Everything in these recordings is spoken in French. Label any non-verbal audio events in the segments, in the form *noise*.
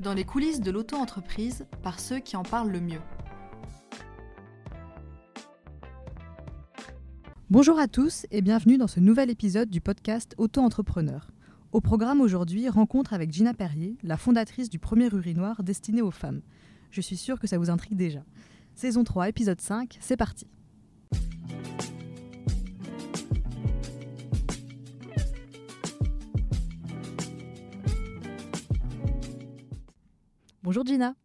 dans les coulisses de l'auto-entreprise par ceux qui en parlent le mieux. Bonjour à tous et bienvenue dans ce nouvel épisode du podcast Auto-entrepreneur. Au programme aujourd'hui, rencontre avec Gina Perrier, la fondatrice du premier urinoir destiné aux femmes. Je suis sûre que ça vous intrigue déjà. Saison 3, épisode 5, c'est parti. Bonjour Gina.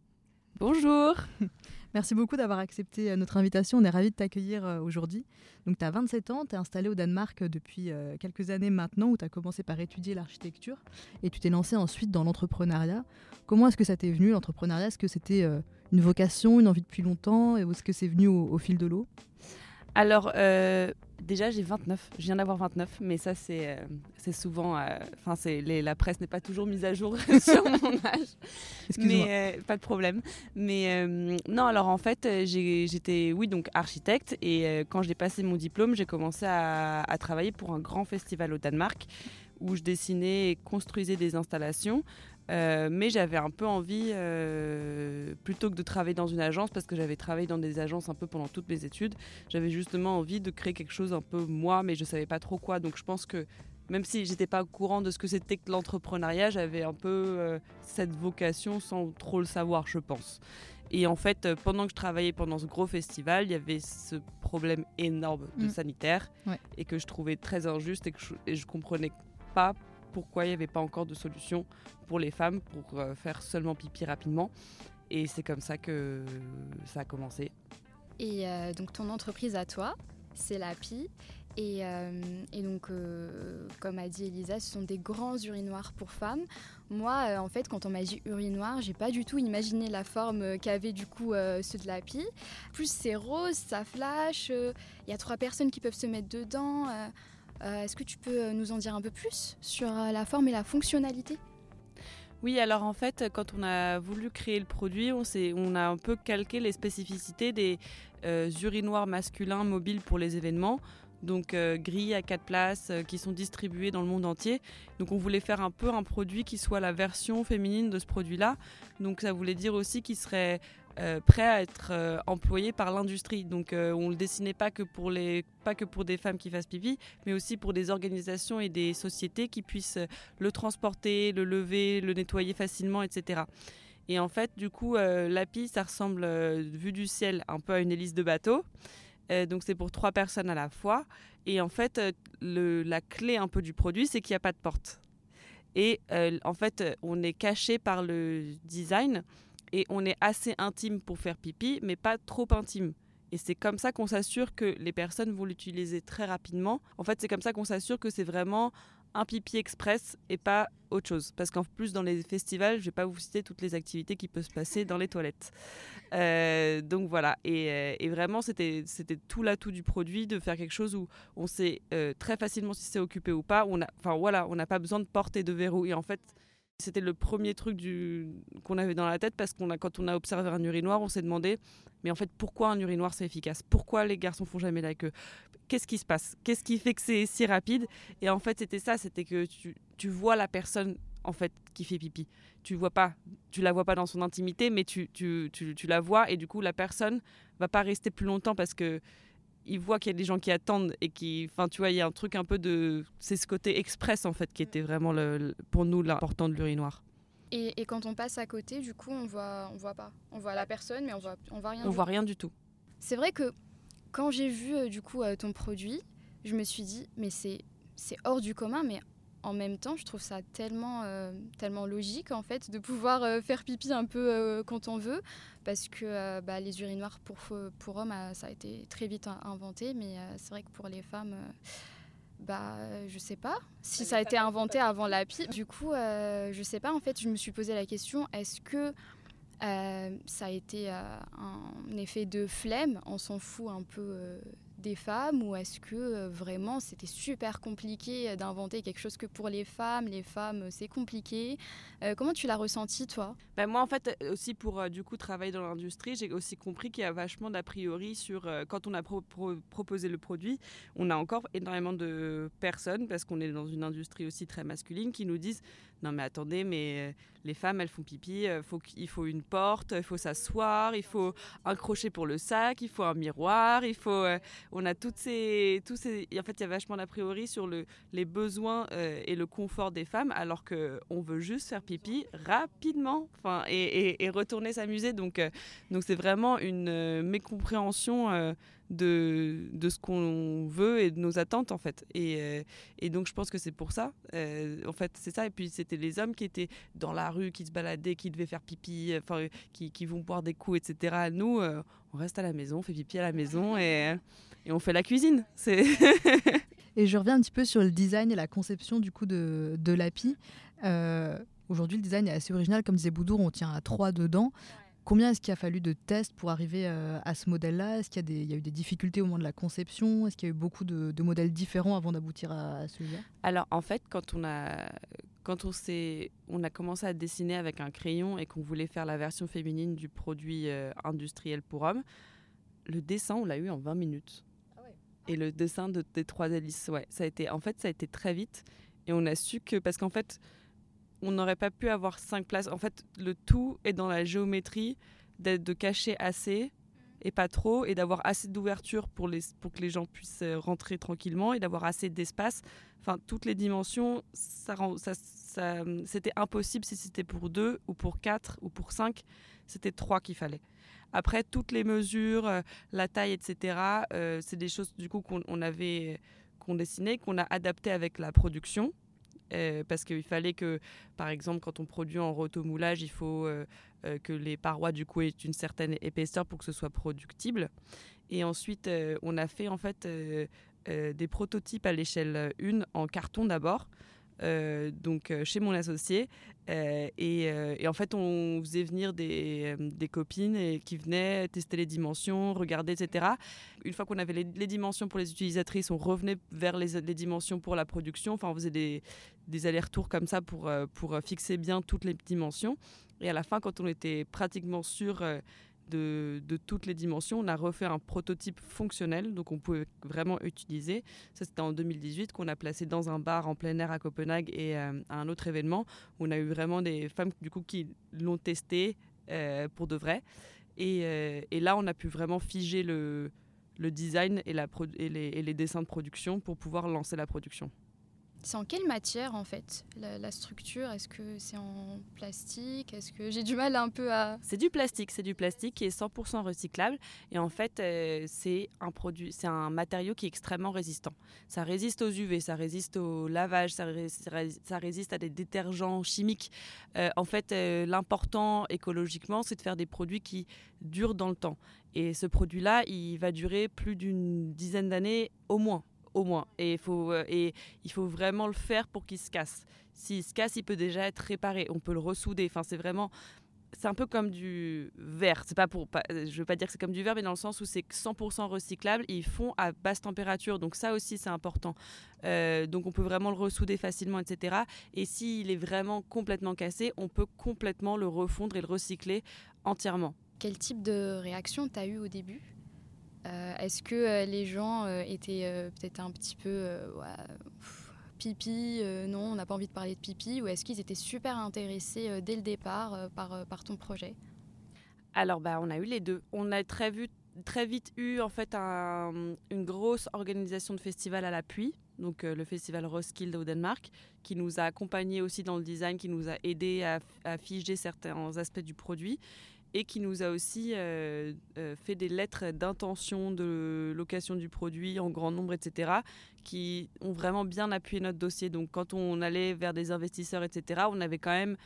Bonjour. *laughs* Merci beaucoup d'avoir accepté euh, notre invitation. On est ravis de t'accueillir euh, aujourd'hui. Donc, tu as 27 ans, tu es installé au Danemark depuis euh, quelques années maintenant, où tu as commencé par étudier l'architecture et tu t'es lancé ensuite dans l'entrepreneuriat. Comment est-ce que ça t'est venu, l'entrepreneuriat? Est-ce que c'était une vocation, une envie depuis longtemps, et est-ce que c'est venu au, fil de l'eau? Alors, déjà, j'ai 29. Je viens d'avoir 29, mais ça, c'est c'est souvent. Enfin, c'est la presse n'est pas toujours mise à jour *laughs* sur mon âge. Mais pas de problème. Mais non, alors en fait, j'étais, oui, donc architecte. Et quand j'ai passé mon diplôme, j'ai commencé à, à, travailler pour un grand festival au Danemark où je dessinais et construisais des installations. Euh, mais j'avais un peu envie, euh, plutôt que de travailler dans une agence, parce que j'avais travaillé dans des agences un peu pendant toutes mes études, j'avais justement envie de créer quelque chose un peu moi, mais je ne savais pas trop quoi. Donc je pense que même si j'étais pas au courant de ce que c'était que l'entrepreneuriat, j'avais un peu euh, cette vocation sans trop le savoir, je pense. Et en fait, pendant que je travaillais pendant ce gros festival, il y avait ce problème énorme de mm. sanitaire et que je trouvais très injuste et que je, et je comprenais pas pourquoi il n'y avait pas encore de solution pour les femmes pour euh, faire seulement pipi rapidement. Et c'est comme ça que ça a commencé. Et euh, donc ton entreprise à toi, c'est l'API. Et, euh, et, donc, comme a dit Elisa, ce sont des grands urinoirs pour femmes. Moi, en fait, quand on m'a dit urinoir, j'ai pas du tout imaginé la forme qu'avaient du coup ceux de l'API. Plus c'est rose, ça flash, il y a trois personnes qui peuvent se mettre dedans. Euh, est-ce que tu peux euh, nous en dire un peu plus sur euh, la forme et la fonctionnalité? Oui, alors en fait, quand on a voulu créer le produit, on, on a un peu calqué les spécificités des urinoirs masculins mobiles pour les événements donc gris à quatre places qui sont distribués dans le monde entier. Donc on voulait faire un peu un produit qui soit la version féminine de ce produit-là. Donc ça voulait dire aussi qu'il serait euh, prêt à être euh, employé par l'industrie. Donc euh, on le dessinait pas que pour les pas que pour des femmes qui fassent pipi, mais aussi pour des organisations et des sociétés qui puissent le transporter, le lever, le nettoyer facilement, etc. Et en fait, du coup, l'API, ça ressemble, vu du ciel, un peu à une hélice de bateau. donc c'est pour trois personnes à la fois. Et en fait, la clé un peu du produit, c'est qu'il n'y a pas de porte. Et en fait, on est caché par le design et on est assez intime pour faire pipi, mais pas trop intime. Et c'est comme ça qu'on s'assure que les personnes vont l'utiliser très rapidement. En fait, c'est comme ça qu'on s'assure que c'est vraiment un pipi express et pas autre chose. Parce qu'en plus, dans les festivals, je ne vais pas vous citer toutes les activités qui peuvent se passer dans les toilettes. Euh, donc voilà. Euh, et, vraiment, c'était tout l'atout du produit de faire quelque chose où on sait euh, très facilement si c'est occupé ou pas. Enfin voilà, on n'a pas besoin de porter de verrou. Et en fait, c'était le premier truc qu'on avait dans la tête parce qu'on a, quand on a observé un urinoir, on s'est demandé, mais en fait, pourquoi un urinoir c'est efficace? Pourquoi les garçons font jamais la queue? Qu'est-ce qui se passe? Qu'est-ce qui fait que c'est si rapide? Et en fait, c'était ça, c'était que tu, vois la personne en fait qui fait pipi. Tu vois pas, tu la vois pas dans son intimité, mais tu, tu, tu la vois et du coup la personne va pas rester plus longtemps parce que il voit qu'il y a des gens qui attendent et qui, enfin, tu vois, il y a un truc un peu de, c'est ce côté express en fait qui était vraiment le, pour nous l'important de l'urinoir. Et, et, quand on passe à côté, du coup, on voit, on voit pas, on voit la personne, mais on voit, on voit rien. On voit rien du tout. C'est vrai que quand j'ai vu euh, du coup euh, ton produit, je me suis dit, mais c'est, c'est hors du commun, mais en même temps, je trouve ça tellement, euh, tellement logique en fait de pouvoir euh, faire pipi un peu euh, quand on veut, parce que bah, les urinoirs pour, pour hommes, ça a été très vite inventé, mais c'est vrai que pour les femmes, bah, je sais pas si ça a été inventé avant la pipe. *laughs* Du coup, je sais pas en fait, je me suis posé la question est-ce que ça a été un effet de flemme? On s'en fout un peu des femmes ou est-ce que euh, vraiment c'était super compliqué d'inventer quelque chose que pour les femmes? Les femmes, c'est compliqué. comment tu l'as ressenti, toi? Ben Moi, en fait, aussi pour du coup travailler dans l'industrie, j'ai aussi compris qu'il y a vachement d'a priori sur quand on a proposé le produit. On a encore énormément de personnes, parce qu'on est dans une industrie aussi très masculine, qui nous disent non mais attendez, mais les femmes, elles font pipi, euh, faut il faut une porte, il faut s'asseoir, il faut un crochet pour le sac, il faut un miroir, il faut... Euh, on a toutes ces... Tous ces en fait, il y a vachement d'a priori sur le, les besoins euh, et le confort des femmes, alors qu'on veut juste faire pipi rapidement et, et retourner s'amuser. Donc donc c'est vraiment une mécompréhension de, de ce qu'on veut et de nos attentes en fait. Et, euh, et donc je pense que c'est pour ça. Euh, en fait c'est ça. Et puis c'était les hommes qui étaient dans la rue, qui se baladaient, qui devaient faire pipi, enfin qui, qui, vont boire des coups, etc. Nous, euh, on reste à la maison, on fait pipi à la maison et, et on fait la cuisine. C'est *laughs* et je reviens un petit peu sur le design et la conception du coup de, de l'API. Aujourd'hui, le design est assez original. Comme disait Boudour, on tient à trois dedans. Combien est-ce qu'il a fallu de tests pour arriver euh, à ce modèle-là? Est-ce qu'il y, a eu des difficultés au moment de la conception? Est-ce qu'il y a eu beaucoup de, modèles différents avant d'aboutir à, celui-là? Alors en fait, quand on a, quand on, on a commencé à dessiner avec un crayon et qu'on voulait faire la version féminine du produit euh, industriel pour hommes, le dessin, on l'a eu en 20 minutes. Ah et le dessin de, des trois hélices, ouais, ça a été, en fait, ça a été très vite. Et on a su que, parce qu'en fait, on n'aurait pas pu avoir cinq places. En fait, le tout est dans la géométrie d'être de cacher assez et pas trop et d'avoir assez d'ouverture pour, pour que les gens puissent euh, rentrer tranquillement et d'avoir assez d'espace. Enfin, toutes les dimensions, ça, c'était impossible si c'était pour deux ou pour quatre ou pour cinq. C'était trois qu'il fallait. Après, toutes les mesures, euh, la taille, etc., euh, c'est des choses du coup qu'on avait qu'on dessinait, qu'on a adapté avec la production. Euh, parce qu'il fallait que, par exemple, quand on produit en rotomoulage, il faut euh, euh, que les parois du coup aient une certaine épaisseur pour que ce soit productible. Et ensuite, on a fait en fait des prototypes à l'échelle 1 en carton d'abord. Euh, donc euh, chez mon associé. Euh, et, en fait, on faisait venir des, copines qui venaient tester les dimensions, regarder, etc. Une fois qu'on avait les, dimensions pour les utilisatrices, on revenait vers les, les, dimensions pour la production. Enfin, on faisait des, des allers-retours comme ça pour, pour fixer bien toutes les dimensions. Et à la fin, quand on était pratiquement sûr de, toutes les dimensions. On a refait un prototype fonctionnel, donc on pouvait vraiment utiliser. Ça, c'était en 2018 qu'on a placé dans un bar en plein air à Copenhague et euh, à un autre événement. Où on a eu vraiment des femmes du coup qui l'ont testé euh, pour de vrai. Euh, et, là, on a pu vraiment figer le, design et, les dessins de production pour pouvoir lancer la production. C'est en quelle matière en fait la, structure? Est-ce que c'est en plastique? Est-ce que j'ai du mal un peu à C'est du plastique, c'est du plastique qui est 100% recyclable et en fait euh, c'est un produit, c'est un matériau qui est extrêmement résistant. Ça résiste aux UV, ça résiste au lavage, ça, résiste à des détergents chimiques. Euh, en fait, euh, l'important écologiquement, c'est de faire des produits qui durent dans le temps. Et ce produit-là, il va durer plus d'une dizaine d'années au moins au moins. Et il faut, euh, et il faut vraiment le faire pour qu'il se casse. S'il se casse, il peut déjà être réparé. On peut le ressouder. Enfin, c'est vraiment. C'est un peu comme du verre. C'est pas pour, je veux pas dire que c'est comme du verre, mais dans le sens où c'est 100% recyclable. Ils font à basse température, donc ça aussi c'est important. Euh, donc on peut vraiment le ressouder facilement, etc. Et s'il est vraiment complètement cassé, on peut complètement le refondre et le recycler entièrement. Quel type de réaction tu as eu au début? euh, est-ce que euh, les gens euh, étaient peut-être un petit peu pipi, non, on n'a pas envie de parler de pipi, ou est-ce qu'ils étaient super intéressés dès le départ par, ton projet? Alors, bah, on a eu les deux. On a très, vite eu en fait une grosse organisation de festival à l'appui, donc le festival Roskilde au Danemark, qui nous a accompagnés aussi dans le design, qui nous a aidés à figer certains aspects du produit et qui nous a aussi euh, euh, fait des lettres d'intention de location du produit en grand nombre, etc., qui ont vraiment bien appuyé notre dossier. Donc quand on allait vers des investisseurs, etc., on avait quand même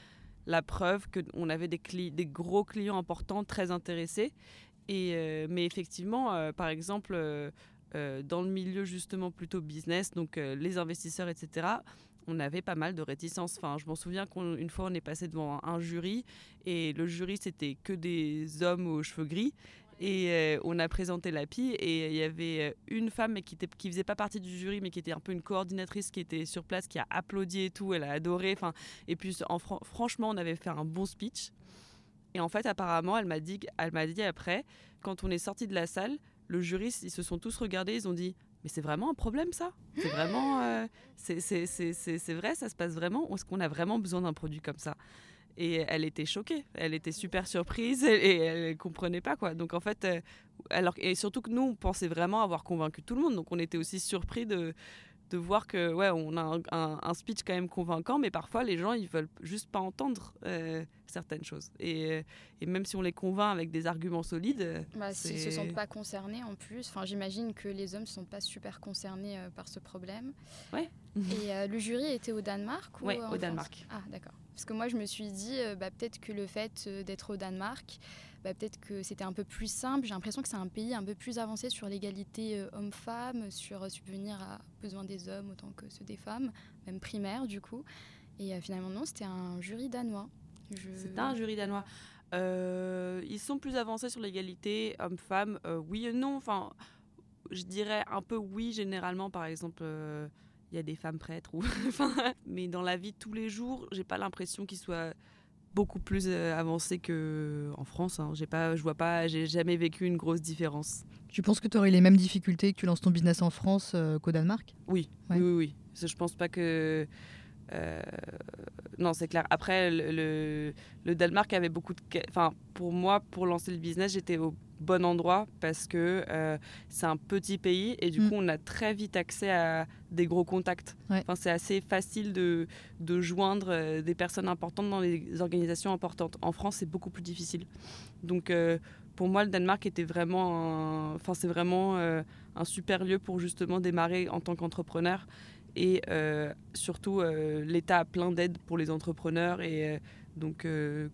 la preuve qu'on avait des, gros clients importants, très intéressés. Et, euh, mais effectivement, par exemple, dans le milieu justement plutôt business, donc les investisseurs, etc., on avait pas mal de réticences. Enfin, je m'en souviens qu'une fois, on est passé devant un, jury et le jury, c'était que des hommes aux cheveux gris. Et euh, on a présenté l'API et il y avait euh, une femme qui ne faisait pas partie du jury mais qui était un peu une coordinatrice qui était sur place, qui a applaudi et tout, elle a adoré. Enfin, et puis en, franchement, on avait fait un bon speech. Et en fait, apparemment, elle m'a dit, elle m'a dit après, quand on est sorti de la salle, le jury, ils se sont tous regardés, ils ont dit mais c'est vraiment un problème ça C'est vraiment, euh, c'est vrai, ça se passe vraiment. Est-ce qu'on a vraiment besoin d'un produit comme ça et elle était choquée, elle était super surprise et, elle comprenait pas quoi. Donc en fait, euh, alors et surtout que nous on pensait vraiment avoir convaincu tout le monde, donc on était aussi surpris de de voir que ouais on a un, speech quand même convaincant, mais parfois les gens ils veulent juste pas entendre euh, certaines choses. Et, et, même si on les convainc avec des arguments solides, euh, bah, s'ils se sentent pas concernés en plus. Enfin j'imagine que les hommes ne sont pas super concernés par ce problème. Ouais. et le jury était au Danemark ou au Danemark. Ah d'accord. Parce que moi, je me suis dit, euh, bah, peut-être que le fait euh, d'être au Danemark, bah, peut-être que c'était un peu plus simple. J'ai l'impression que c'est un pays un peu plus avancé sur l'égalité euh, homme-femme, sur subvenir à besoins des hommes autant que ceux des femmes, même primaire du coup. Et finalement, non, c'était un jury danois. C'est un jury danois. ils sont plus avancés sur l'égalité homme-femme, oui et non. Enfin, je dirais un peu oui généralement, par exemple il y a des femmes prêtres. Ou *laughs* mais dans la vie de tous les jours, j'ai pas l'impression qu'ils soient beaucoup plus euh, avancés qu'en France. Hein. J'ai pas, je vois pas, j'ai jamais vécu une grosse différence. Tu penses que tu aurais les mêmes difficultés que tu lances ton business en France euh, qu'au Danemark? Oui. oui, oui, oui. Je pense pas que. Euh, non, c'est clair. Après, le, le, Danemark avait beaucoup de. Enfin, pour moi, pour lancer le business, j'étais au bon endroit parce que euh, c'est un petit pays et du mm. coup on a très vite accès à des gros contacts. Enfin, c'est assez facile de, de joindre euh, des personnes importantes dans les organisations importantes. En France, c'est beaucoup plus difficile. Donc euh, pour moi, le Danemark était vraiment, enfin c'est vraiment un super lieu pour justement démarrer en tant qu'entrepreneur. Et surtout, l'État a plein d'aides pour les entrepreneurs. Et donc,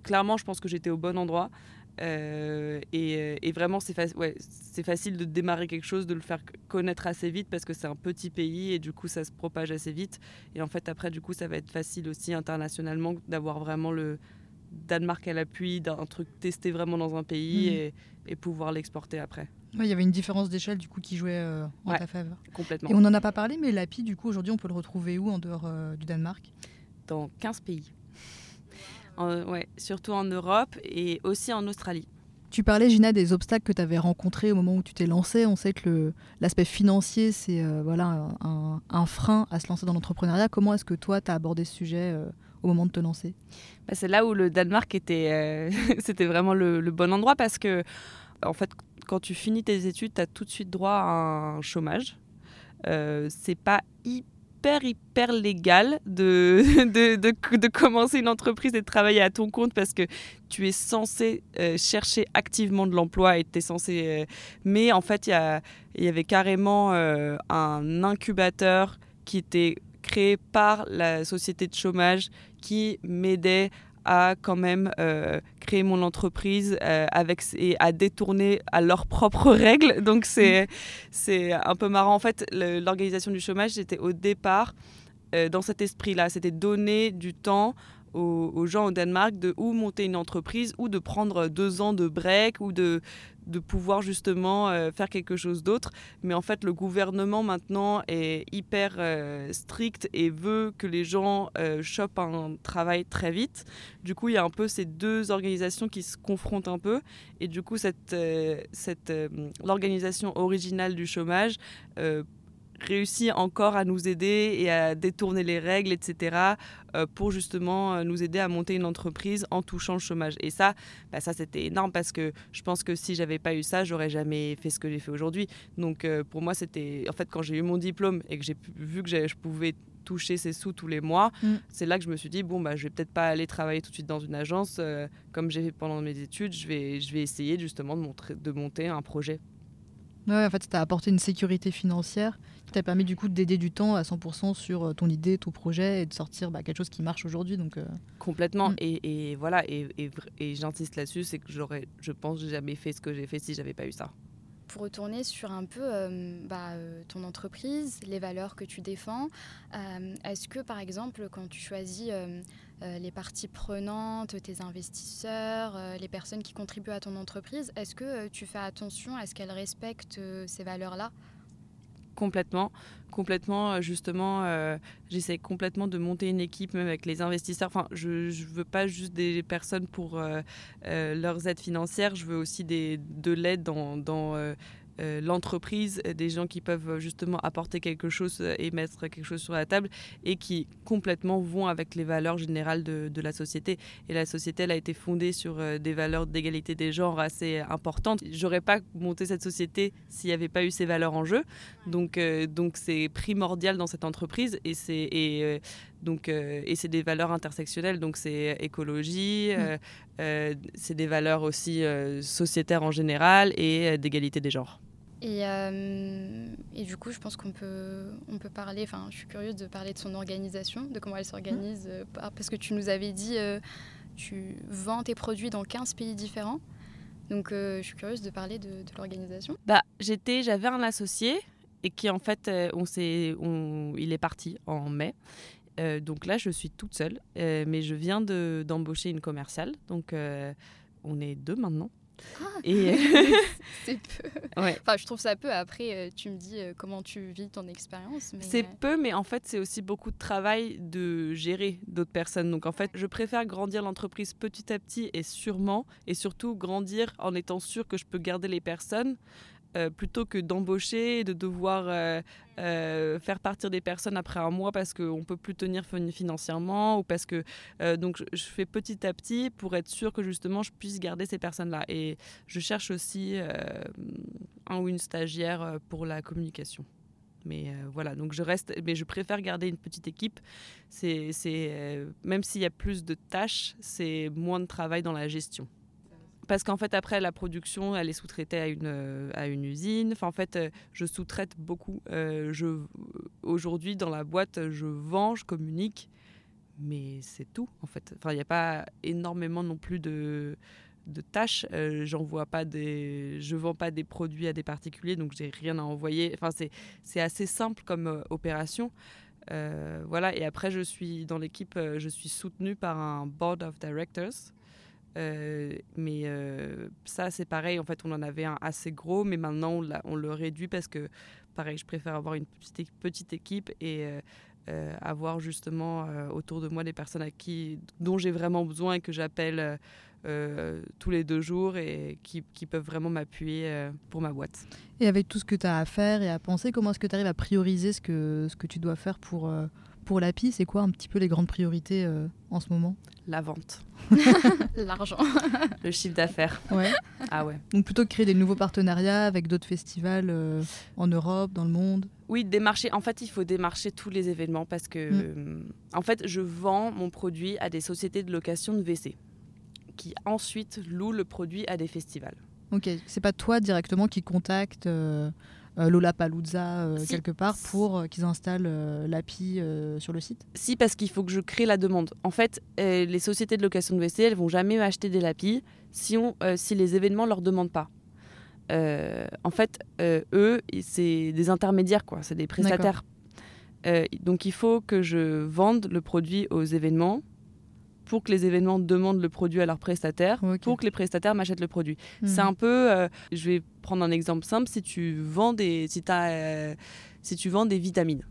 clairement, je pense que j'étais au bon endroit. Euh, euh, et, vraiment, c'est ouais, facile de démarrer quelque chose, de le faire connaître assez vite parce que c'est un petit pays et du coup, ça se propage assez vite. Et en fait, après, du coup, ça va être facile aussi internationalement d'avoir vraiment le Danemark à l'appui d'un truc testé vraiment dans un pays mmh. et, pouvoir l'exporter après. Il y avait une différence d'échelle du coup qui jouait euh, en ta faveur. Complètement. Et on n'en a pas parlé, mais l'API, du coup, aujourd'hui, on peut le retrouver où en dehors du Danemark? Dans 15 pays ouais, surtout en Europe et aussi en Australie. Tu parlais, Gina, des obstacles que tu avais rencontrés au moment où tu t'es lancée. On sait que l'aspect financier, c'est euh, voilà, un, frein à se lancer dans l'entrepreneuriat. Comment est-ce que toi, tu as abordé ce sujet euh, au moment de te lancer? Bah, C'est là où le Danemark était, euh, *laughs* c'était vraiment le, le, bon endroit parce que, en fait, quand tu finis tes études, tu as tout de suite droit à un chômage. c'est pas hyper hyper, légal *laughs* de, de, de, commencer une entreprise et de travailler à ton compte parce que tu es censé euh, chercher activement de l'emploi et tu es censé. Euh, mais en fait, il y, y avait carrément euh, un incubateur qui était créé par la société de chômage qui m'aidait à quand même euh, créer mon entreprise euh, avec et à détourner à leurs propres *laughs* règles. Donc c'est un peu marrant. En fait, l'organisation du chômage, c'était au départ euh, dans cet esprit-là. C'était donner du temps aux, gens au Danemark de ou monter une entreprise ou de prendre deux ans de break ou de, de pouvoir justement euh, faire quelque chose d'autre. Mais en fait, le gouvernement maintenant est hyper euh, strict et veut que les gens euh, chopent un travail très vite. Du coup, il y a un peu ces deux organisations qui se confrontent un peu. Et du coup, cette, cette, l'organisation originale du chômage réussit encore à nous aider et à détourner les règles, etc., euh, pour justement euh, nous aider à monter une entreprise en touchant le chômage. Et ça, bah ça c'était énorme parce que je pense que si j'avais pas eu ça, j'aurais jamais fait ce que j'ai fait aujourd'hui. Donc euh, pour moi, c'était en fait quand j'ai eu mon diplôme et que j'ai vu que je pouvais toucher ces sous tous les mois, mm. c'est là que je me suis dit bon bah je vais peut-être pas aller travailler tout de suite dans une agence comme j'ai fait pendant mes études. Je vais je vais essayer justement de, montrer, de monter un projet. Ouais, en fait, ça t'a apporté une sécurité financière qui t'a permis du coup d'aider du temps à 100% sur euh, ton idée, ton projet et de sortir bah, quelque chose qui marche aujourd'hui. Donc, euh. Complètement. Mm. Et, et, voilà, et, et, j'insiste là-dessus, c'est que j'aurais, je pense, jamais fait ce que j'ai fait si j'avais pas eu ça. pour retourner sur un peu bah, ton entreprise, les valeurs que tu défends. Est-ce que, par exemple, quand tu choisis les parties prenantes, tes investisseurs, les personnes qui contribuent à ton entreprise, est-ce que tu fais attention à ce qu'elles respectent ces valeurs-là? Complètement. Complètement, euh, justement, euh, j'essaie complètement de monter une équipe même avec les investisseurs. Enfin, je ne veux pas juste des personnes pour euh, leurs aides financières, je veux aussi des, de l'aide dans, dans euh, l'entreprise, euh, des gens qui peuvent euh, justement apporter quelque chose et mettre quelque chose sur la table et qui complètement vont avec les valeurs générales de, la société. Et la société, elle a été fondée sur des valeurs d'égalité des genres assez importantes. J'aurais pas monté cette société s'il n'y avait pas eu ces valeurs en jeu. Donc, donc c'est primordial dans cette entreprise et c'est et, donc et c'est des valeurs intersectionnelles. Donc c'est écologie, mmh. c'est des valeurs aussi sociétaires en général et d'égalité des genres. Et, euh, et, du coup, je pense qu'on peut, on peut parler, enfin, je suis curieuse de parler de son organisation, de comment elle s'organise, euh, parce que tu nous avais dit, euh, tu vends tes produits dans 15 pays différents. Donc, je suis curieuse de parler de, l'organisation. Bah, j'étais, j'avais un associé et qui, en fait, on s'est, on, il est parti en mai. donc là, je suis toute seule, mais je viens de, d'embaucher une commerciale. Donc, on est deux maintenant. Ah, et *laughs* *laughs* c'est peu. Enfin, je trouve ça peu. Après, euh, tu me dis euh, comment tu vis ton expérience. C'est peu, mais en fait, c'est aussi beaucoup de travail de gérer d'autres personnes. Donc, en fait, je préfère grandir l'entreprise petit à petit et sûrement, et surtout grandir en étant sûr que je peux garder les personnes euh, plutôt que d'embaucher et de devoir euh, euh, faire partir des personnes après un mois parce qu'on ne peut plus tenir financièrement ou parce que donc je, fais petit à petit pour être sûr que justement je puisse garder ces personnes-là. Et je cherche aussi un ou une stagiaire pour la communication. Mais voilà. Donc je reste mais je préfère garder une petite équipe. C'est même s'il y a plus de tâches c'est moins de travail dans la gestion parce qu'en fait, après, la production, elle est sous-traitée à une, euh, usine. En fait, euh, je sous-traite beaucoup. Euh, aujourd'hui, dans la boîte, je vends, je communique, mais c'est tout, en fait. Il n'y a pas énormément non plus de, tâches. J'envoie pas des, je vends pas des produits à des particuliers, donc j'ai rien à envoyer. Enfin, c'est, c'est assez simple comme opération. voilà. Et après, je suis dans l'équipe, je suis soutenue par un board of directors euh, mais euh, ça, c'est pareil. En fait, on en avait un assez gros, mais maintenant, on, le réduit parce que, pareil, je préfère avoir une petite, petite équipe et euh, avoir justement autour de moi des personnes à qui, dont j'ai vraiment besoin et que j'appelle tous les deux jours et qui, qui peuvent vraiment m'appuyer pour ma boîte. Et avec tout ce que tu as à faire et à penser, comment est-ce que tu arrives à prioriser ce que, ce que tu dois faire pour pour l'API, c'est quoi un petit peu les grandes priorités euh, en ce moment? La vente. *laughs* L'argent. *laughs* le chiffre d'affaires. Ouais. Ah ouais. Donc plutôt que créer des nouveaux partenariats avec d'autres festivals euh, en Europe, dans le monde? Oui, démarcher. En fait, il faut démarcher tous les événements parce que, mm. euh, en fait, je vends mon produit à des sociétés de location de WC qui ensuite louent le produit à des festivals. Ok, c'est pas toi directement qui contacte euh, Lola Paluzza euh, quelque part pour euh, qu'ils installent l'API sur le site Si, parce qu'il faut que je crée la demande. En fait, les sociétés de location de WC, elles vont jamais acheter des LAPI si, on, si les événements leur demandent pas. en fait, eux, c'est des intermédiaires, quoi. C'est des prestataires. donc, il faut que je vende le produit aux événements pour que les événements demandent le produit à leurs prestataires, pour que les prestataires m'achètent le produit. Hmm. C'est un peu, euh, je vais prendre un exemple simple, si tu vends des, si as, euh, si tu vends des vitamines,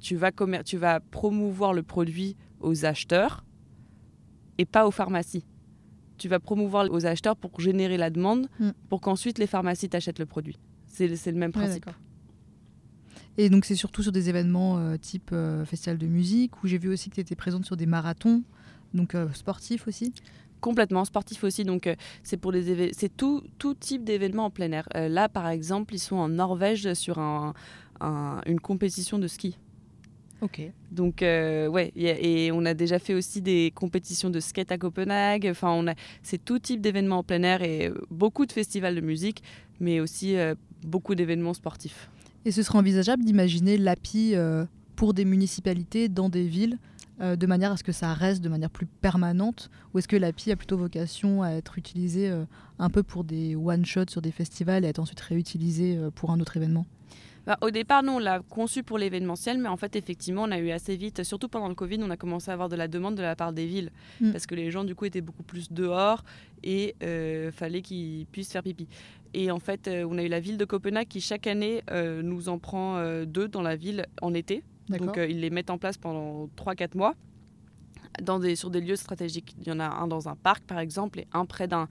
tu vas, tu vas promouvoir le produit aux acheteurs et pas aux pharmacies. Tu vas promouvoir aux acheteurs pour générer la demande, hmm. pour qu'ensuite les pharmacies t'achètent le produit. C'est le même principe. et donc c'est surtout sur des événements euh, type festival de musique, où j'ai vu aussi que tu étais présente sur des marathons. Donc euh, sportif aussi Complètement sportif aussi. Donc euh, c'est pour les c'est tout, tout type d'événements en plein air. Euh, là, par exemple, ils sont en Norvège sur un, une compétition de ski. Ok. Donc ouais, et on a déjà fait aussi des compétitions de skate à Copenhague. Enfin, on a, c'est tout type d'événements en plein air et beaucoup de festivals de musique, mais aussi beaucoup d'événements sportifs. Et ce serait envisageable d'imaginer l'API pour des municipalités dans des villes euh, de manière à ce que ça reste de manière plus permanente Ou est-ce que l'API a plutôt vocation à être utilisée euh, un peu pour des one-shots sur des festivals et être ensuite réutilisée euh, pour un autre événement? Bah, au départ, nous, on l'a conçu pour l'événementiel, mais en fait, effectivement, on a eu assez vite, surtout pendant le Covid, on a commencé à avoir de la demande de la part des villes, Mm. parce que les gens, du coup, étaient beaucoup plus dehors et euh, fallait qu'ils puissent faire pipi. Et en fait, euh, on a eu la ville de Copenhague qui, chaque année, euh, nous en prend deux dans la ville en été. Donc, euh, ils les mettent en place pendant 3-4 mois. Dans des, sur des lieux stratégiques. Il y en a un dans un parc, par exemple, et un près d'un,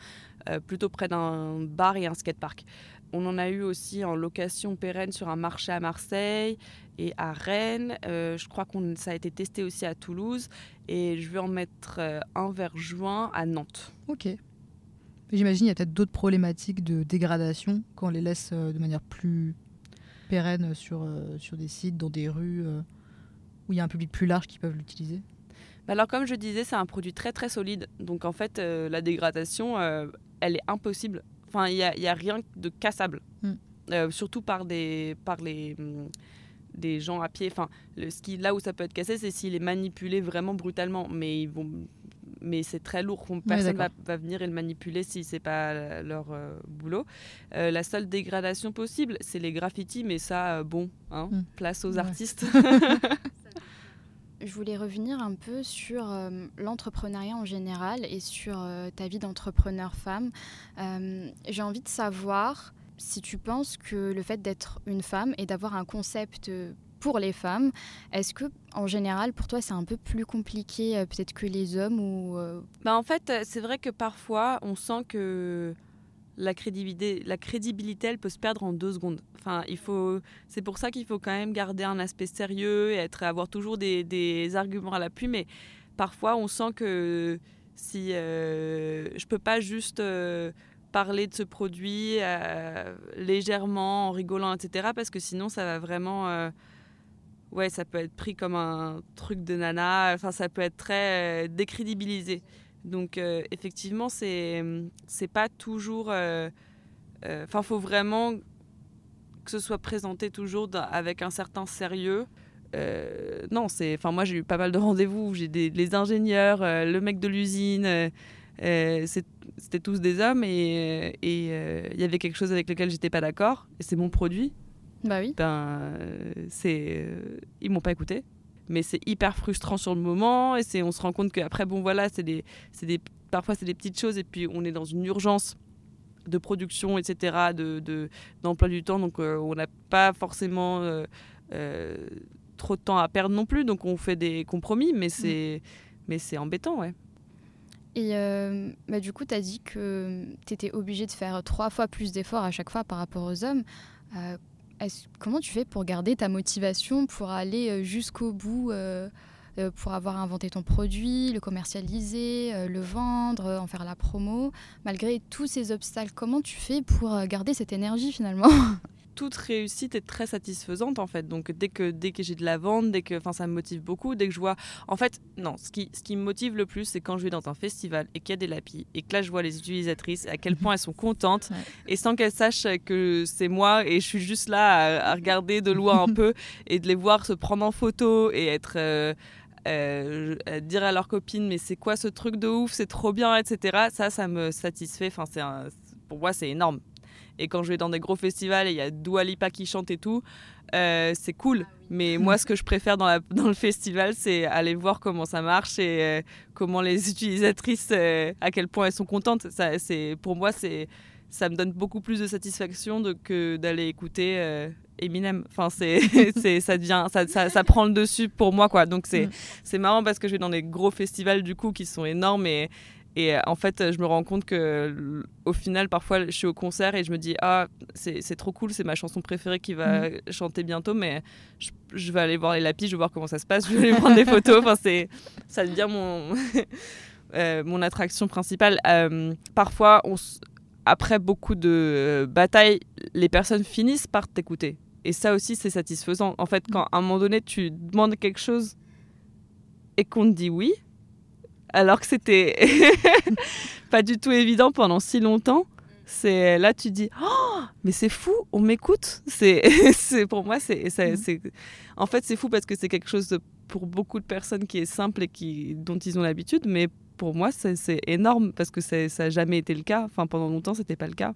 euh, plutôt près d'un bar et un skatepark. On en a eu aussi en location pérenne sur un marché à Marseille et à Rennes. Euh, je crois que ça a été testé aussi à Toulouse. Et je vais en mettre un vers juin à Nantes. Ok. J'imagine il y a peut-être d'autres problématiques de dégradation quand on les laisse de manière plus pérenne sur, euh, sur des sites, dans des rues euh, où il y a un public plus large qui peuvent l'utiliser? Bah Alors comme je disais, c'est un produit très très solide. Donc en fait, euh, la dégradation, euh, elle est impossible. Enfin, il n'y a, y a rien de cassable. Mm. Euh, surtout par, des, par les, hum, des gens à pied. Enfin, le, ce qui, là où ça peut être cassé, c'est s'il est manipulé vraiment brutalement. Mais, ils vont, mais c'est très lourd. Personne va, d'accord. va venir et le manipuler si c'est pas leur euh, boulot. Euh, la seule dégradation possible, c'est les graffitis. Mais ça, euh, bon, hein, Mm. place aux Ouais. artistes. *laughs* Je voulais revenir un peu sur euh, l'entrepreneuriat en général et sur euh, ta vie d'entrepreneur femme. Euh, J'ai envie de savoir si tu penses que le fait d'être une femme et d'avoir un concept euh, pour les femmes, est-ce que en général pour toi c'est un peu plus compliqué euh, peut-être que les hommes ou euh, Bah en fait, euh, c'est vrai que parfois, on sent que la crédibilité, la crédibilité, elle peut se perdre en deux secondes. Enfin, il faut, c'est pour ça qu'il faut quand même garder un aspect sérieux et être, avoir toujours des, arguments à l'appui. Mais parfois, on sent que si euh, je peux pas juste parler de ce produit légèrement, en rigolant, etc. Parce que sinon, ça va vraiment ouais, ça peut être pris comme un truc de nana. Enfin, ça peut être très euh, décrédibilisé. Donc, euh, effectivement, c'est pas toujours. Enfin, il faut vraiment que ce soit présenté toujours avec un certain sérieux. Euh, non, c'est. Enfin, moi, j'ai eu pas mal de rendez-vous. J'ai des les ingénieurs, euh, le mec de l'usine. euh, euh, C'était tous des hommes et euh, il y avait quelque chose avec lequel j'étais pas d'accord. Et c'est mon produit Bah oui. ben c'est euh, ils m'ont pas écouté. Mais c'est hyper frustrant sur le moment et c'est on se rend compte qu'après bon voilà c'est des c'est des parfois c'est des petites choses et puis on est dans une urgence de production etc de de- d'emploi du temps. Donc euh, on n'a pas forcément euh, euh, trop de temps à perdre non plus. Donc on fait des compromis mais c'est mais c'est embêtant ouais. Et euh, bah, du coup, tu as dit que tu étais obligé de faire trois fois plus d'efforts à chaque fois par rapport aux hommes. Euh, comment tu fais pour garder ta motivation, pour aller euh, jusqu'au bout, euh, euh, pour avoir inventé ton produit, le commercialiser, le vendre, en faire la promo, malgré tous ces obstacles Comment tu fais pour garder cette énergie finalement? *laughs* toute réussite est très satisfaisante en fait. Donc dès que dès que j'ai de la vente, dès que enfin ça me motive beaucoup, dès que je vois en fait non, ce qui ce qui me motive le plus c'est quand je vais dans un festival et qu'il y a des lapis et que là je vois les utilisatrices à quel *laughs* point elles sont contentes Ouais. et sans qu'elles sachent que c'est moi et je suis juste là à, à regarder de loin un *laughs* peu et de les voir se prendre en photo et être euh, euh, dire à leurs copines mais c'est quoi ce truc de ouf c'est trop bien etc ça ça me satisfait enfin c'est pour moi c'est énorme et quand je vais dans des gros festivals et il y a Dua Lipa qui chante et tout, euh, c'est cool. Mais moi, ce *laughs* que je préfère dans, la- dans le festival, c'est aller voir comment ça marche et euh, comment les utilisatrices, euh, à quel point elles sont contentes. Ça, c'est, pour moi, c'est, ça me donne beaucoup plus de satisfaction de, que d'aller écouter Eminem. Enfin, *laughs* c'est, ça, devient, ça, ça, ça prend le dessus pour moi. Quoi. Donc, c'est, Mm. c'est marrant parce que je vais dans des gros festivals du coup qui sont énormes et et euh, en fait, je me rends compte que au final, parfois, je suis au concert et je me dis ah c'est trop cool, c'est ma chanson préférée qui va chanter bientôt, mais je, je vais aller voir les lapis, je vais voir comment ça se passe, je vais aller prendre des photos. Enfin, c'est ça devient mon *laughs* euh, mon attraction principale. Euh, parfois, on après beaucoup de batailles, les personnes finissent par t'écouter. Et ça aussi, c'est satisfaisant. En fait, quand à un moment donné, tu demandes quelque chose et qu'on te dit oui, alors que c'était *laughs* pas du tout évident pendant si longtemps, c'est là tu dis oh mais c'est fou, on m'écoute. C'est *laughs* c'est pour moi c'est c'est- en fait c'est fou parce que c'est quelque chose de pour beaucoup de personnes qui est simple et qui, dont ils ont l'habitude, mais pour moi, c'est énorme parce que ça n'a jamais été le cas. Enfin, pendant longtemps, c'était pas le cas.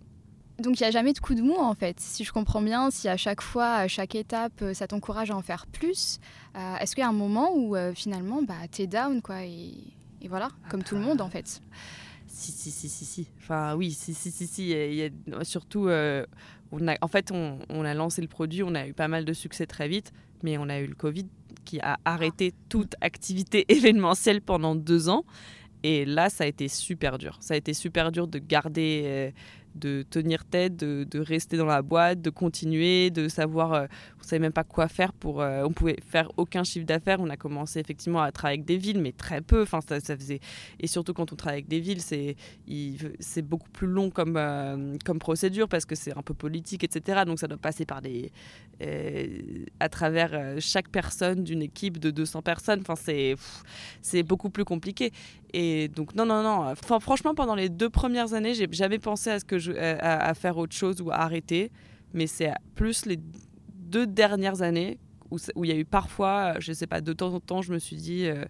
Donc il n'y a jamais de coup de mou en fait. Si je comprends bien, si à chaque fois, à chaque étape, ça t'encourage à en faire plus, euh, est-ce qu'il y a un moment où euh, finalement, bah, t'es down quoi et, voilà, ah comme tout le monde en fait Si, si, si, si, si. Enfin oui, si, si, si, si. Il y a, surtout, euh, on a, en fait, on, on, a lancé le produit, on a eu pas mal de succès très vite, mais on a eu le Covid qui a arrêté ah. toute activité *laughs* événementielle pendant deux ans. Et là, ça a été super dur. Ça a été super dur de garder de tenir tête, de, rester dans la boîte, de continuer, de savoir, euh, on ne savait même pas quoi faire pour, euh, on pouvait faire aucun chiffre d'affaires. On a commencé effectivement à travailler avec des villes, mais très peu. Enfin, ça, faisait, et surtout quand on travaille avec des villes, c'est, c'est beaucoup plus long comme, euh, comme procédure parce que c'est un peu politique, etc. Donc ça doit passer par des, à travers chaque personne d'une équipe de 200 personnes. Enfin, c'est, c'est beaucoup plus compliqué. Et donc non, non, non. Enfin, franchement, pendant les deux premières années, j'ai jamais pensé à ce que à, faire autre chose ou à arrêter. Mais c'est plus les deux dernières années où, où il y a eu parfois, je sais pas, de temps en temps, je me suis dit, euh,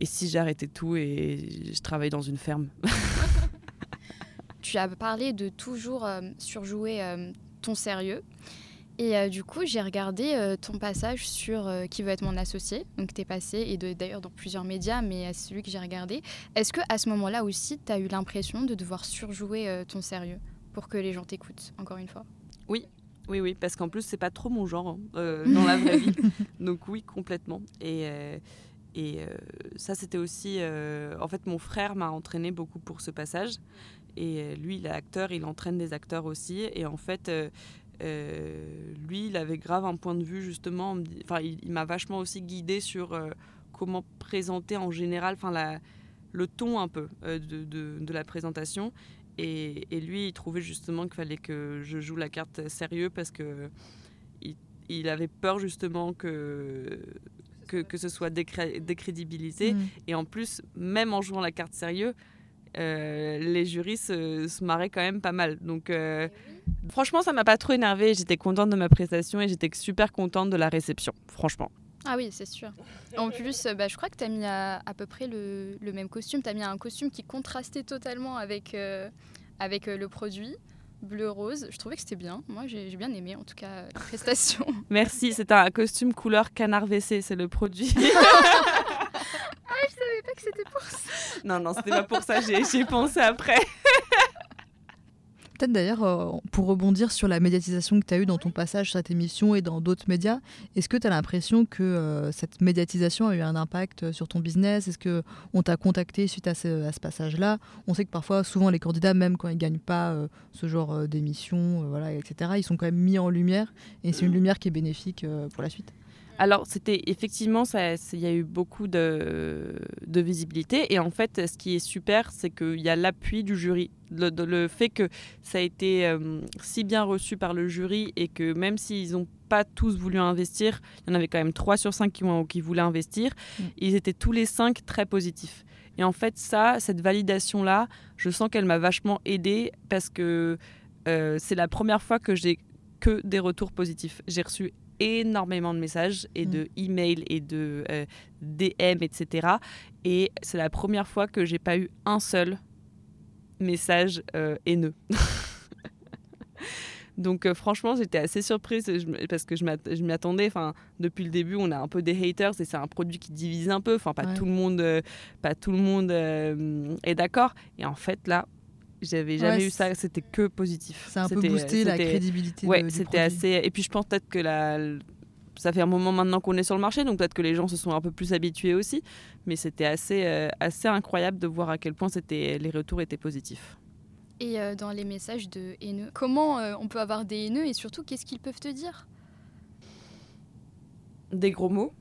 et si j'arrêtais tout et je travaillais dans une ferme? *laughs* Tu as parlé de toujours euh, surjouer euh, ton sérieux. Et euh, du coup, j'ai regardé euh, ton passage sur euh, Qui veut être mon associé. Donc, tu es passé, et d'ailleurs dans plusieurs médias, mais c'est celui que j'ai regardé. Est-ce que à ce moment-là aussi, tu as eu l'impression de devoir surjouer ton sérieux pour que les gens t'écoutent, encore une fois? Oui, oui, oui, parce qu'en plus, c'est pas trop mon genre hein, *laughs* dans la vraie vie. Donc, oui, complètement. Et. et ça, c'était aussi. en fait, mon frère m'a entraîné beaucoup pour ce passage. Et lui, il est acteur, il entraîne des acteurs aussi. Et en fait, lui, il avait grave un point de vue justement. Enfin, il, m'a vachement aussi guidé sur euh, comment présenter en général, enfin le ton un peu euh, de, la présentation. Et, lui, il trouvait justement qu'il fallait que je joue la carte sérieux parce que il, avait peur justement que que, ce soit décrédibilisé. Mm. Et en plus, même en jouant la carte sérieux, euh, les jurys se, marraient quand même pas mal. Donc, euh, franchement, ça m'a pas trop énervé. J'étais contente de ma prestation et j'étais super contente de la réception, franchement. Ah oui, c'est sûr. En plus, bah, je crois que tu as mis à, peu près le, même costume. Tu as mis un costume qui contrastait totalement avec, euh, avec le produit bleu-rose. Je trouvais que c'était bien. Moi, j'ai bien aimé, en tout cas, la prestation. *laughs* Merci. C'est un costume couleur canard WC. C'est le produit. *laughs* pas que c'était pour ça. Non, non, c'était pas pour ça, j'ai pensé après. *laughs* Peut-être d'ailleurs, euh, pour rebondir sur la médiatisation que tu as eue dans ton passage sur cette émission et dans d'autres médias, est-ce que tu as l'impression que euh, cette médiatisation a eu un impact sur ton business? Est-ce qu'on t'a contacté suite à ce, passage-là? On sait que parfois, souvent, les candidats, même quand ils ne gagnent pas euh, ce genre d'émission, voilà, etc., ils sont quand même mis en lumière et c'est une lumière qui est bénéfique pour la suite. Alors, c'était effectivement, il y a eu beaucoup de, visibilité. Et en fait, ce qui est super, c'est qu'il y a l'appui du jury. Le, fait que ça a été euh, si bien reçu par le jury et que même s'ils n'ont pas tous voulu investir, il y en avait quand même 3 sur 5 qui, qui voulaient investir, mm. ils étaient tous les 5 très positifs. Et en fait, ça, cette validation-là, je sens qu'elle m'a vachement aidée parce que euh, c'est la première fois que j'ai que des retours positifs. J'ai reçu énormément de messages et mm. de emails et de euh, DM, etc. Et c'est la première fois que j'ai pas eu un seul message euh, haineux. *laughs* Donc euh, franchement, j'étais assez surprise parce que je m'y attendais. Enfin, depuis le début, on a un peu des haters et c'est un produit qui divise un peu. Enfin, pas tout le monde, pas tout le monde est d'accord. Et en fait, là, j'avais jamais eu ça, c'était que positif. Ça a un peu boosté la crédibilité. Ouais, c'était assez. Et puis je pense peut-être que la, ça fait un moment maintenant qu'on est sur le marché, donc peut-être que les gens se sont un peu plus habitués aussi. Mais c'était assez, euh, assez incroyable de voir à quel point c'était, les retours étaient positifs. Et euh, dans les messages de haineux, comment euh, on peut avoir des haineux et surtout qu'est-ce qu'ils peuvent te dire? Des gros mots.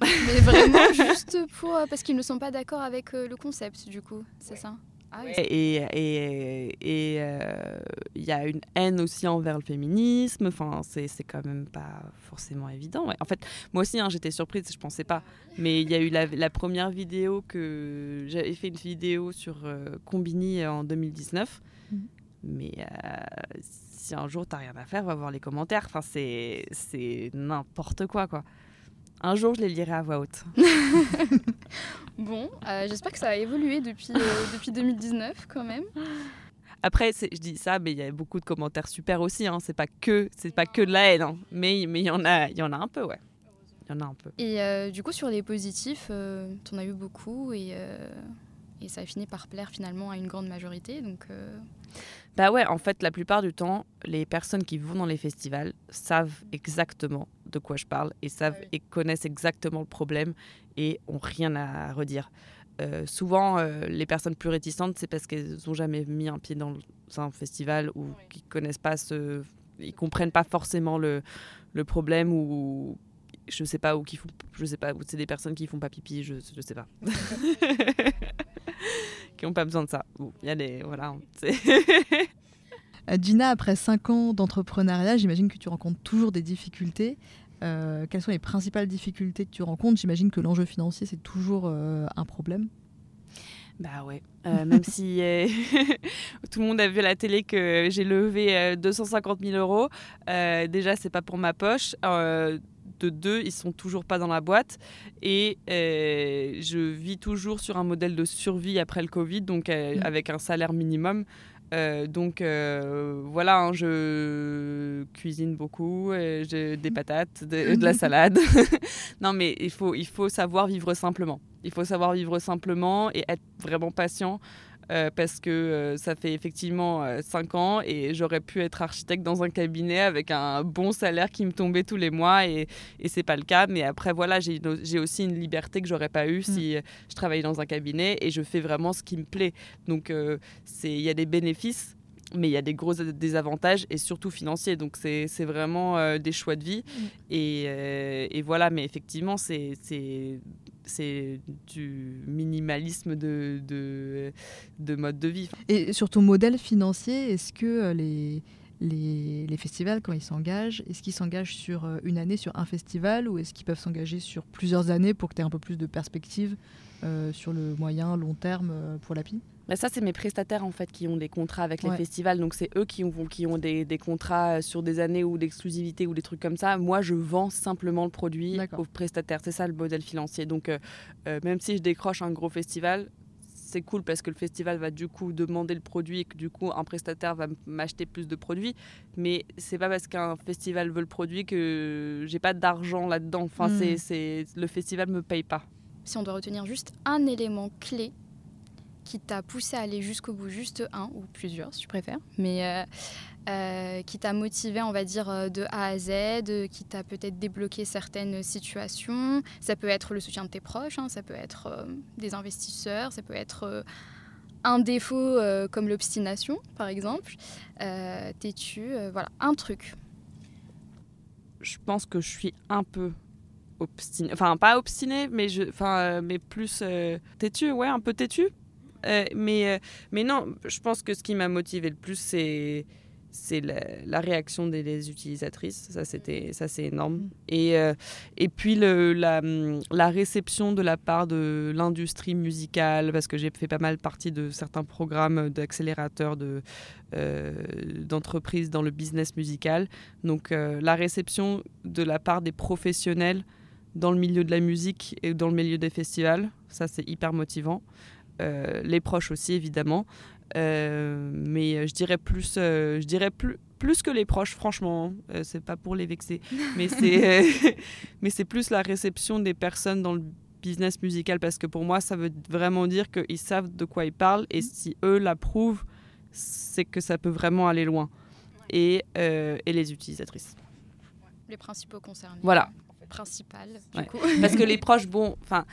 Mais vraiment *laughs* juste pour parce qu'ils ne sont pas d'accord avec le concept du coup, c'est ça? Ah et il et, euh, y a une haine aussi envers le féminisme. Enfin, c'est quand même pas forcément évident. En fait, moi aussi, hein, j'étais surprise, je pensais pas. Mais il y a eu la, première vidéo que j'avais fait une vidéo sur euh, Combini en 2019. Mhm. Mais euh, si un jour t'as rien à faire, va voir les commentaires. Enfin, c'est n'importe quoi, quoi. Un jour, je les lirai à voix haute. *laughs* bon, euh, j'espère que ça a évolué depuis, euh, *laughs* depuis 2019 quand même. Après, je dis ça, mais il y a beaucoup de commentaires super aussi. Hein. C'est pas que, c'est pas que de la haine, hein. mais mais il y en a, il y en a un peu, ouais. Il y en a un peu. Et euh, du coup, sur les positifs, tu en as eu beaucoup et et ça a fini par plaire finalement à une grande majorité. Donc, euh, Bah ouais, en fait, la plupart du temps, les personnes qui vont dans les festivals savent exactement de quoi je parle et savent ah et connaissent exactement le problème et ont rien à redire. Euh, souvent, euh, les personnes plus réticentes, c'est parce qu'elles n'ont jamais mis un pied dans un festival ou qui connaissent pas ce, ils comprennent pas forcément le, le problème ou je sais pas ou qui font, je sais pas, c'est des personnes qui font pas pipi, je, je sais pas. *laughs* *laughs* qui n'ont pas besoin de ça. Il y a des. Voilà. *laughs* Euh, Gina, après 5 ans d'entrepreneuriat, j'imagine que tu rencontres toujours des difficultés. Euh, quelles sont les principales difficultés que tu rencontres? J'imagine que l'enjeu financier, c'est toujours euh, un problème. Bah ouais, même si *laughs* tout le monde a vu à la télé que j'ai levé 250 000 euros, déjà c'est pas pour ma poche de deux, ils sont toujours pas dans la boîte. Et euh, je vis toujours sur un modèle de survie après le Covid, donc euh, mm. avec un salaire minimum. Euh, donc voilà, hein, je cuisine beaucoup, j'ai des mm. patates, de, la *laughs* salade. *laughs* non mais il faut, il faut savoir vivre simplement. Il faut savoir vivre simplement et être vraiment patient. Euh, parce que euh, ça fait effectivement 5 euh, ans et j'aurais pu être architecte dans un cabinet avec un bon salaire qui me tombait tous les mois et, et c'est pas le cas. Mais après, voilà, j'ai aussi une liberté que j'aurais pas eue si mm. je travaillais dans un cabinet et je fais vraiment ce qui me plaît. Donc, il y a des bénéfices mais il y a des gros désavantages et surtout financiers. Donc c'est vraiment des choix de vie. Mm. Et, et, voilà, mais effectivement, c'est c'est du minimalisme de, de, de, mode de vie. Et sur ton modèle financier, est-ce que euh, les, les, les, festivals, quand ils s'engagent, est-ce qu'ils s'engagent sur euh, une année sur un festival ou est-ce qu'ils peuvent s'engager sur plusieurs années pour que tu aies un peu plus de perspective euh, sur le moyen, long terme pour la PI bah, ça, c'est mes prestataires en fait qui ont des contrats avec les festivals. Donc c'est eux qui ont, qui ont des, des, contrats sur des années ou d'exclusivité ou des trucs comme ça. Moi, je vends simplement le produit aux prestataires. C'est ça le modèle financier. Donc euh, euh, même si je décroche un gros festival, c'est cool parce que le festival va du coup demander le produit et que du coup un prestataire va m'acheter plus de produits. Mais c'est pas parce qu'un festival veut le produit que j'ai pas d'argent là-dedans. Enfin, hmm. c'est le festival me paye pas. Si on doit retenir juste un élément clé qui t'a poussé à aller jusqu'au bout, juste un ou plusieurs si tu préfères, mais euh, euh, qui t'a motivé, on va dire, euh, de A à Z, qui t'a peut-être débloqué certaines situations. Ça peut être le soutien de tes proches, hein, ça peut être des investisseurs, ça peut être un défaut comme l'obstination, par exemple. T'es-tu, voilà, un truc? Je pense que je suis un peu obstiné, enfin pas obstiné, mais enfin, mais plus têtu, ouais, un peu têtu euh, mais, euh, mais non, je pense que ce qui m'a motivé le plus, c'est c'est la, réaction des, utilisatrices. Ça, c'était, ça c'est énorme. Mm. Et, euh, et puis le, la, la, réception de la part de l'industrie musicale, parce que j'ai fait pas mal partie de certains programmes d'accélérateurs de, d'entreprises dans le business musical. Donc la réception de la part des professionnels dans le milieu de la musique et dans le milieu des festivals, ça c'est hyper motivant. Euh, les proches aussi évidemment. Euh, mais je dirais plus, euh, je dirais plus, plus que les proches, franchement. c'est pas pour les vexer, *laughs* mais c'est, *laughs* mais c'est plus la réception des personnes dans le business musical parce que pour moi, ça veut vraiment dire qu'ils savent de quoi ils parlent et si eux l'approuvent, c'est que ça peut vraiment aller loin. Et, et les utilisatrices. Les principaux concernés. Voilà. Principal, Parce que les *laughs* proches, bon, enfin,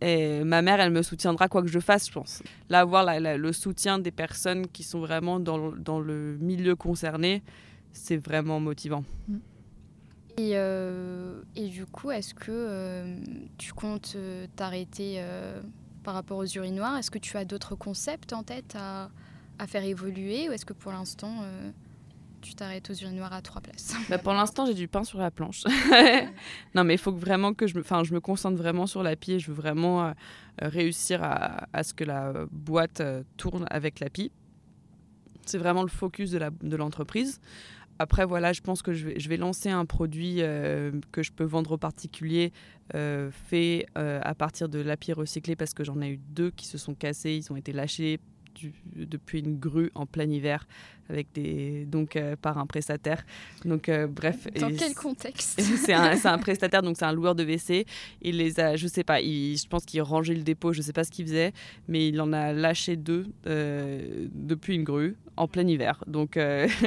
et ma mère, elle me soutiendra quoi que je fasse, je pense. Là, avoir le soutien des personnes qui sont vraiment dans, le milieu concerné, c'est vraiment motivant. Et, euh, du coup, est-ce que euh, tu comptes euh, t'arrêter par rapport aux urinoirs? Est-ce que tu as d'autres concepts en tête à faire évoluer ou est-ce que pour l'instant tu t'arrêtes aux urinoirs à trois places *laughs* bah Pour l'instant, j'ai du pain sur la planche. *laughs* non, mais il faut vraiment que je me, je me concentre vraiment sur la pie je veux vraiment euh, réussir à, à, ce que la boîte euh, tourne avec la pie. C'est vraiment le focus de l'entreprise. après, voilà, je pense que je vais, je vais lancer un produit que je peux vendre aux particuliers fait à partir de l'api recyclé parce que j'en ai eu deux qui se sont cassés, ils ont été lâchés depuis une grue en plein hiver avec des donc euh, par un prestataire. Donc euh, bref. Dans quel contexte *laughs* C'est un, un, prestataire donc c'est un loueur de WC. Il les a, je sais pas, il, je pense qu'il rangeait le dépôt, je sais pas ce qu'il faisait, mais il en a lâché deux euh, depuis une grue en plein hiver. Donc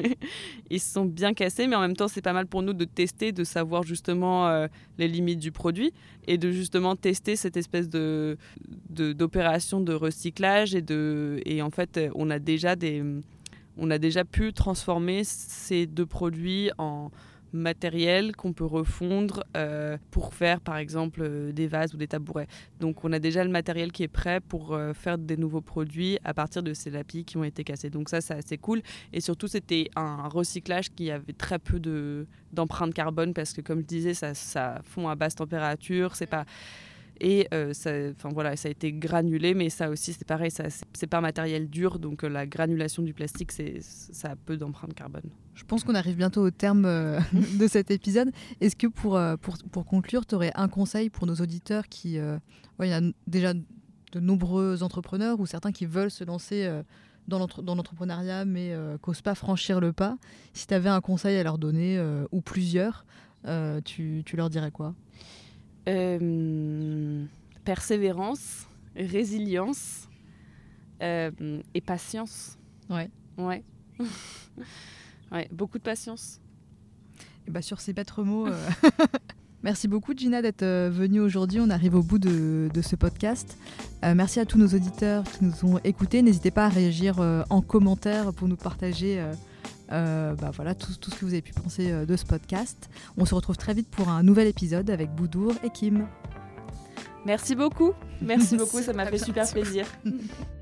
*laughs* ils se sont bien cassés, mais en même temps c'est pas mal pour nous de tester, de savoir justement les limites du produit et de justement tester cette espèce de d'opération de, de recyclage et de et en fait on a déjà des on a déjà pu transformer ces deux produits en matériel qu'on peut refondre euh, pour faire par exemple euh, des vases ou des tabourets. Donc on a déjà le matériel qui est prêt pour euh, faire des nouveaux produits à partir de ces lapis qui ont été cassés. Donc ça c'est assez cool et surtout c'était un recyclage qui avait très peu d'empreinte carbone parce que comme je disais ça, ça fond à basse température, c'est pas et euh, ça, voilà, ça a été granulé, mais ça aussi, c'est pareil, c'est pas un matériel dur, donc euh, la granulation du plastique, ça a peu d'empreinte carbone. Je pense qu'on arrive bientôt au terme euh, *laughs* de cet épisode. Est-ce que pour, pour, pour conclure, tu aurais un conseil pour nos auditeurs qui. il y a déjà de nombreux entrepreneurs ou certains qui veulent se lancer dans l'entrepreneuriat mais n'osent pas franchir le pas? Si tu avais un conseil à leur donner, ou plusieurs, tu, tu leur dirais quoi? Euh, persévérance, résilience euh, et patience. Ouais. Ouais. *laughs* ouais, beaucoup de patience. Et bah sur ces quatre mots, euh, *laughs* merci beaucoup Gina d'être venue aujourd'hui. On arrive au bout de, de ce podcast. merci à tous nos auditeurs qui nous ont écoutés. N'hésitez pas à réagir en commentaire pour nous partager euh, bah voilà, tout, tout, ce que vous avez pu penser euh, de ce podcast. On se retrouve très vite pour un nouvel épisode avec Boudour et Kim. Merci beaucoup. Merci *laughs* beaucoup, ça m'a fait super plaisir. *laughs*